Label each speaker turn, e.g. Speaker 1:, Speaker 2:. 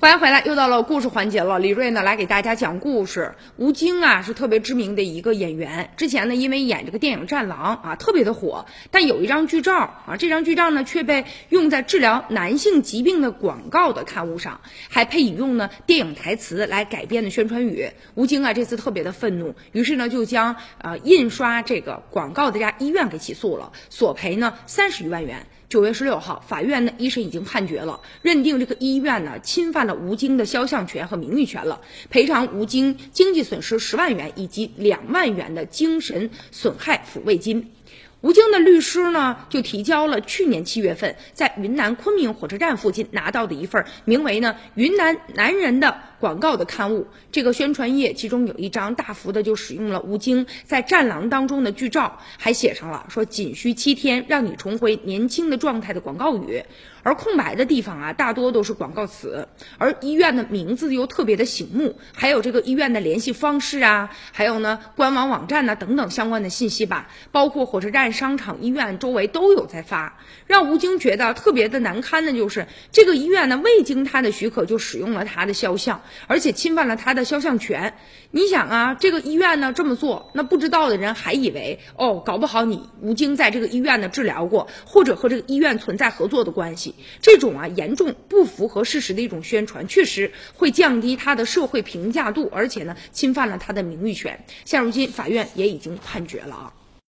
Speaker 1: 欢迎回来，又到了故事环节了。李锐呢来给大家讲故事。吴京啊是特别知名的一个演员，之前呢因为演这个电影《战狼》啊特别的火，但有一张剧照啊，这张剧照呢却被用在治疗男性疾病的广告的刊物上，还配以用呢电影台词来改编的宣传语。吴京啊这次特别的愤怒，于是呢就将呃印刷这个广告的这家医院给起诉了，索赔呢三十余万元。九月十六号，法院呢一审已经判决了，认定这个医院呢侵犯了吴京的肖像权和名誉权了，赔偿吴京经济损失十万元以及两万元的精神损害抚慰金。吴京的律师呢，就提交了去年七月份在云南昆明火车站附近拿到的一份名为呢“云南男人”的广告的刊物。这个宣传页其中有一张大幅的就使用了吴京在《战狼》当中的剧照，还写上了说“仅需七天让你重回年轻的状态”的广告语。而空白的地方啊，大多都是广告词，而医院的名字又特别的醒目，还有这个医院的联系方式啊，还有呢官网网站呐等等相关的信息吧，包括火车站商场、医院周围都有在发。让吴京觉得特别的难堪的就是这个医院呢未经他的许可就使用了他的肖像，而且侵犯了他的肖像权。你想啊，这个医院呢这么做，那不知道的人还以为哦，搞不好你吴京在这个医院呢治疗过，或者和这个医院存在合作的关系。这种啊严重不符合事实的一种宣传，确实会降低他的社会评价度，而且呢侵犯了他的名誉权。现如今法院也已经判决了啊。